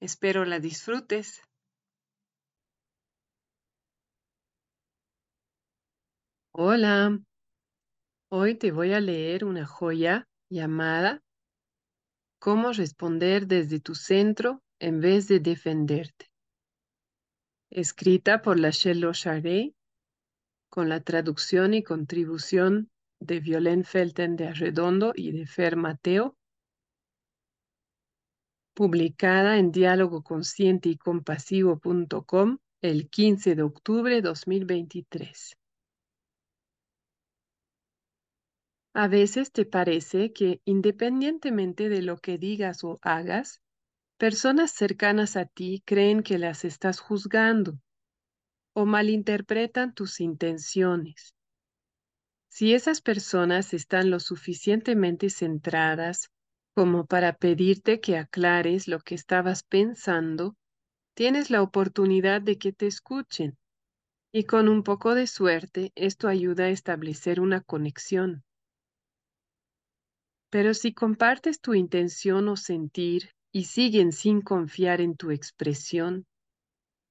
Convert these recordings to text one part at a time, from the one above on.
Espero la disfrutes. Hola, hoy te voy a leer una joya llamada Cómo responder desde tu centro en vez de defenderte. Escrita por la Shelo Charé con la traducción y contribución de Violén Felten de Arredondo y de Fer Mateo publicada en diálogo consciente y el 15 de octubre de 2023. A veces te parece que independientemente de lo que digas o hagas, personas cercanas a ti creen que las estás juzgando o malinterpretan tus intenciones. Si esas personas están lo suficientemente centradas como para pedirte que aclares lo que estabas pensando, tienes la oportunidad de que te escuchen. Y con un poco de suerte, esto ayuda a establecer una conexión. Pero si compartes tu intención o sentir y siguen sin confiar en tu expresión,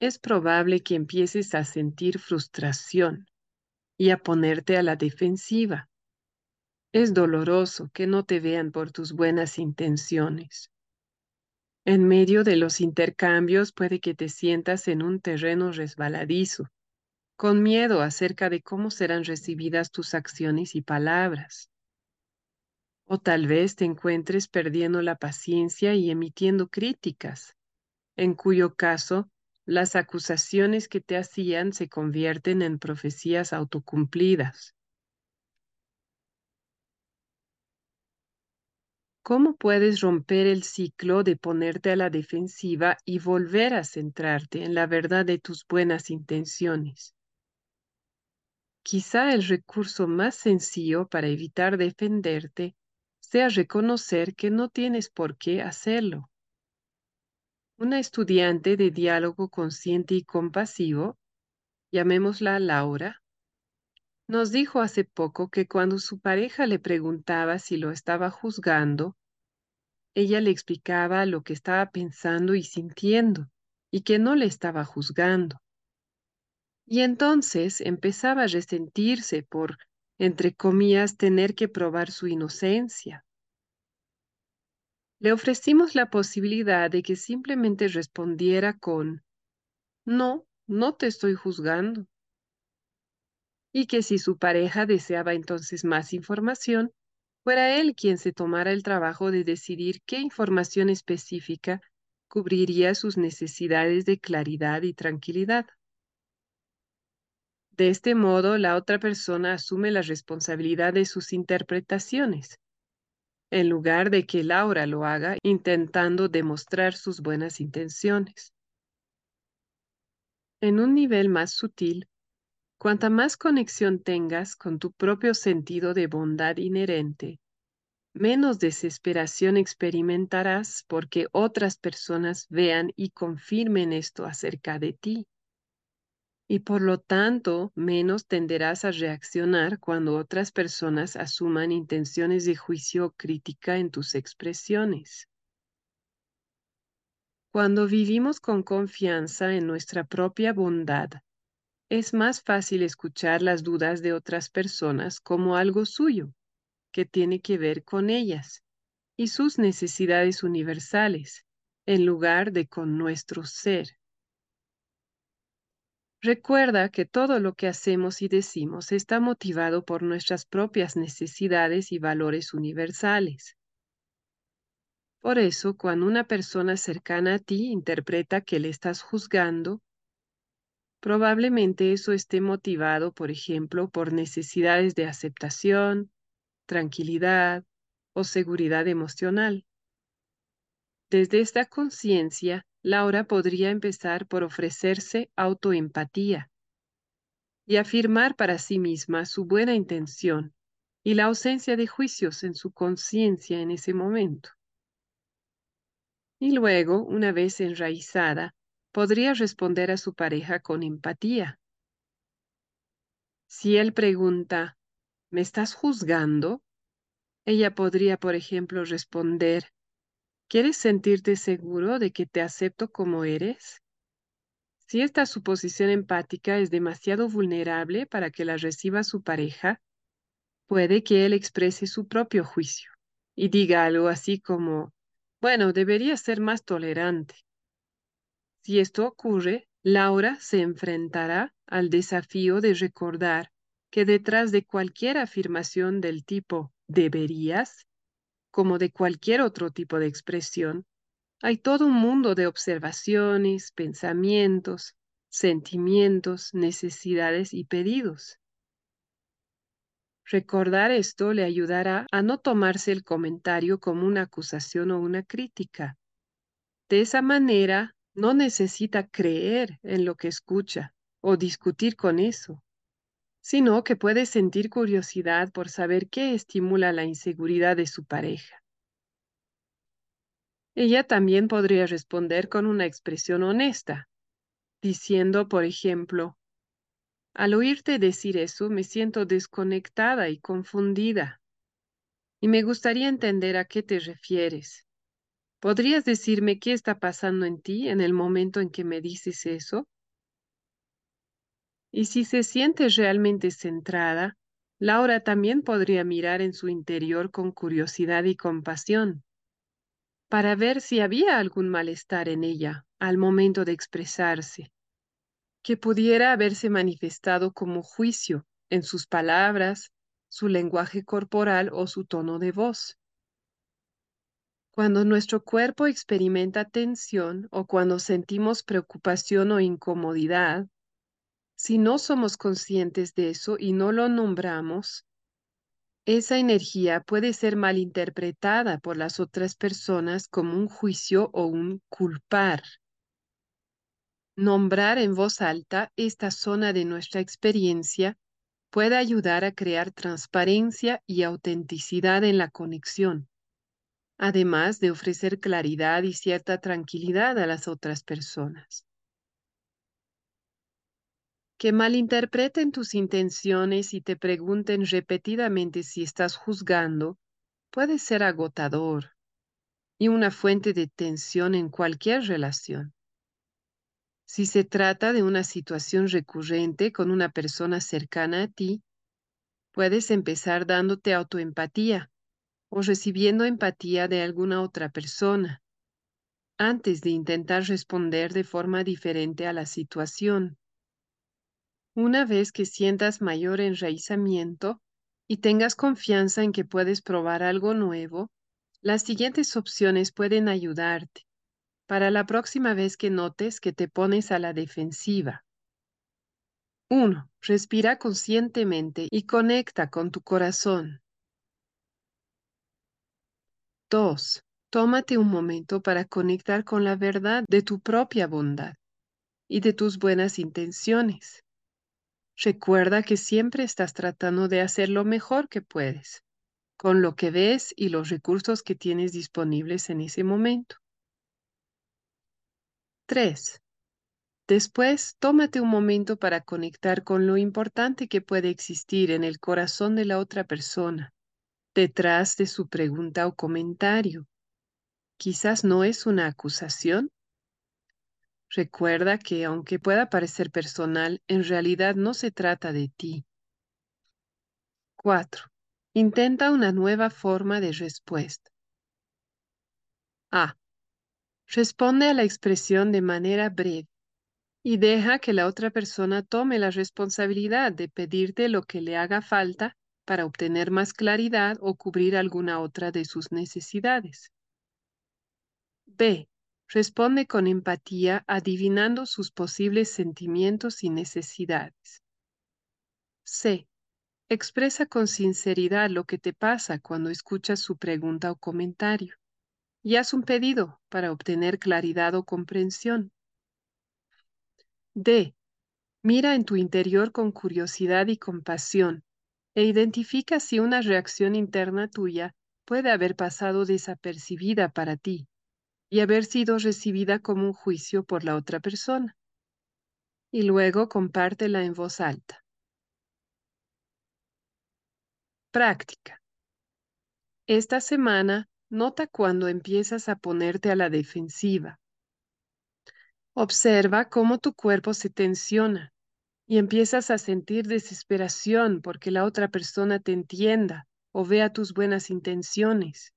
es probable que empieces a sentir frustración y a ponerte a la defensiva. Es doloroso que no te vean por tus buenas intenciones. En medio de los intercambios puede que te sientas en un terreno resbaladizo, con miedo acerca de cómo serán recibidas tus acciones y palabras. O tal vez te encuentres perdiendo la paciencia y emitiendo críticas, en cuyo caso las acusaciones que te hacían se convierten en profecías autocumplidas. ¿Cómo puedes romper el ciclo de ponerte a la defensiva y volver a centrarte en la verdad de tus buenas intenciones? Quizá el recurso más sencillo para evitar defenderte sea reconocer que no tienes por qué hacerlo. Una estudiante de diálogo consciente y compasivo, llamémosla Laura, nos dijo hace poco que cuando su pareja le preguntaba si lo estaba juzgando, ella le explicaba lo que estaba pensando y sintiendo y que no le estaba juzgando. Y entonces empezaba a resentirse por, entre comillas, tener que probar su inocencia. Le ofrecimos la posibilidad de que simplemente respondiera con, no, no te estoy juzgando y que si su pareja deseaba entonces más información, fuera él quien se tomara el trabajo de decidir qué información específica cubriría sus necesidades de claridad y tranquilidad. De este modo, la otra persona asume la responsabilidad de sus interpretaciones, en lugar de que Laura lo haga intentando demostrar sus buenas intenciones. En un nivel más sutil, Cuanta más conexión tengas con tu propio sentido de bondad inherente, menos desesperación experimentarás porque otras personas vean y confirmen esto acerca de ti. Y por lo tanto, menos tenderás a reaccionar cuando otras personas asuman intenciones de juicio o crítica en tus expresiones. Cuando vivimos con confianza en nuestra propia bondad, es más fácil escuchar las dudas de otras personas como algo suyo, que tiene que ver con ellas y sus necesidades universales, en lugar de con nuestro ser. Recuerda que todo lo que hacemos y decimos está motivado por nuestras propias necesidades y valores universales. Por eso, cuando una persona cercana a ti interpreta que le estás juzgando, probablemente eso esté motivado, por ejemplo, por necesidades de aceptación, tranquilidad o seguridad emocional. Desde esta conciencia, Laura podría empezar por ofrecerse autoempatía y afirmar para sí misma su buena intención y la ausencia de juicios en su conciencia en ese momento. Y luego, una vez enraizada, podría responder a su pareja con empatía. Si él pregunta, ¿me estás juzgando? Ella podría, por ejemplo, responder, ¿quieres sentirte seguro de que te acepto como eres? Si esta suposición empática es demasiado vulnerable para que la reciba su pareja, puede que él exprese su propio juicio y diga algo así como, bueno, debería ser más tolerante. Si esto ocurre, Laura se enfrentará al desafío de recordar que detrás de cualquier afirmación del tipo deberías, como de cualquier otro tipo de expresión, hay todo un mundo de observaciones, pensamientos, sentimientos, necesidades y pedidos. Recordar esto le ayudará a no tomarse el comentario como una acusación o una crítica. De esa manera, no necesita creer en lo que escucha o discutir con eso, sino que puede sentir curiosidad por saber qué estimula la inseguridad de su pareja. Ella también podría responder con una expresión honesta, diciendo, por ejemplo, al oírte decir eso me siento desconectada y confundida. Y me gustaría entender a qué te refieres. ¿Podrías decirme qué está pasando en ti en el momento en que me dices eso? Y si se siente realmente centrada, Laura también podría mirar en su interior con curiosidad y compasión, para ver si había algún malestar en ella al momento de expresarse que pudiera haberse manifestado como juicio en sus palabras, su lenguaje corporal o su tono de voz. Cuando nuestro cuerpo experimenta tensión o cuando sentimos preocupación o incomodidad, si no somos conscientes de eso y no lo nombramos, esa energía puede ser malinterpretada por las otras personas como un juicio o un culpar. Nombrar en voz alta esta zona de nuestra experiencia puede ayudar a crear transparencia y autenticidad en la conexión, además de ofrecer claridad y cierta tranquilidad a las otras personas. Que malinterpreten tus intenciones y te pregunten repetidamente si estás juzgando puede ser agotador y una fuente de tensión en cualquier relación. Si se trata de una situación recurrente con una persona cercana a ti, puedes empezar dándote autoempatía o recibiendo empatía de alguna otra persona antes de intentar responder de forma diferente a la situación. Una vez que sientas mayor enraizamiento y tengas confianza en que puedes probar algo nuevo, las siguientes opciones pueden ayudarte para la próxima vez que notes que te pones a la defensiva. 1. Respira conscientemente y conecta con tu corazón. 2. Tómate un momento para conectar con la verdad de tu propia bondad y de tus buenas intenciones. Recuerda que siempre estás tratando de hacer lo mejor que puedes, con lo que ves y los recursos que tienes disponibles en ese momento. 3. Después, tómate un momento para conectar con lo importante que puede existir en el corazón de la otra persona, detrás de su pregunta o comentario. Quizás no es una acusación. Recuerda que aunque pueda parecer personal, en realidad no se trata de ti. 4. Intenta una nueva forma de respuesta. A. Responde a la expresión de manera breve y deja que la otra persona tome la responsabilidad de pedirte lo que le haga falta para obtener más claridad o cubrir alguna otra de sus necesidades. B. Responde con empatía adivinando sus posibles sentimientos y necesidades. C. Expresa con sinceridad lo que te pasa cuando escuchas su pregunta o comentario y haz un pedido para obtener claridad o comprensión. D. Mira en tu interior con curiosidad y compasión e identifica si una reacción interna tuya puede haber pasado desapercibida para ti y haber sido recibida como un juicio por la otra persona. Y luego compártela en voz alta. Práctica. Esta semana, nota cuando empiezas a ponerte a la defensiva. Observa cómo tu cuerpo se tensiona y empiezas a sentir desesperación porque la otra persona te entienda o vea tus buenas intenciones.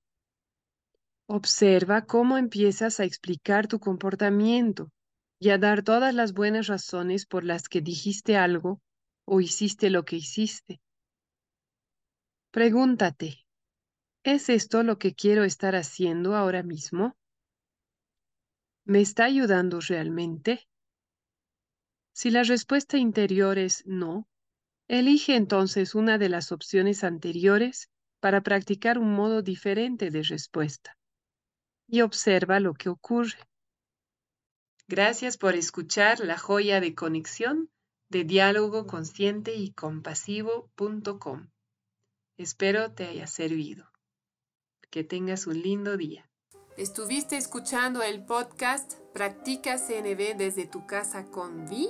Observa cómo empiezas a explicar tu comportamiento y a dar todas las buenas razones por las que dijiste algo o hiciste lo que hiciste. Pregúntate, ¿es esto lo que quiero estar haciendo ahora mismo? ¿Me está ayudando realmente? Si la respuesta interior es no, elige entonces una de las opciones anteriores para practicar un modo diferente de respuesta y observa lo que ocurre. Gracias por escuchar la joya de conexión de diálogo consciente y compasivo.com. Espero te haya servido. Que tengas un lindo día. Estuviste escuchando el podcast Practica CNB desde tu casa con Vi